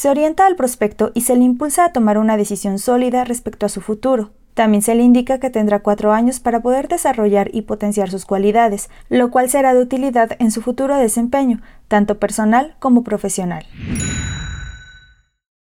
Se orienta al prospecto y se le impulsa a tomar una decisión sólida respecto a su futuro. También se le indica que tendrá cuatro años para poder desarrollar y potenciar sus cualidades, lo cual será de utilidad en su futuro desempeño, tanto personal como profesional.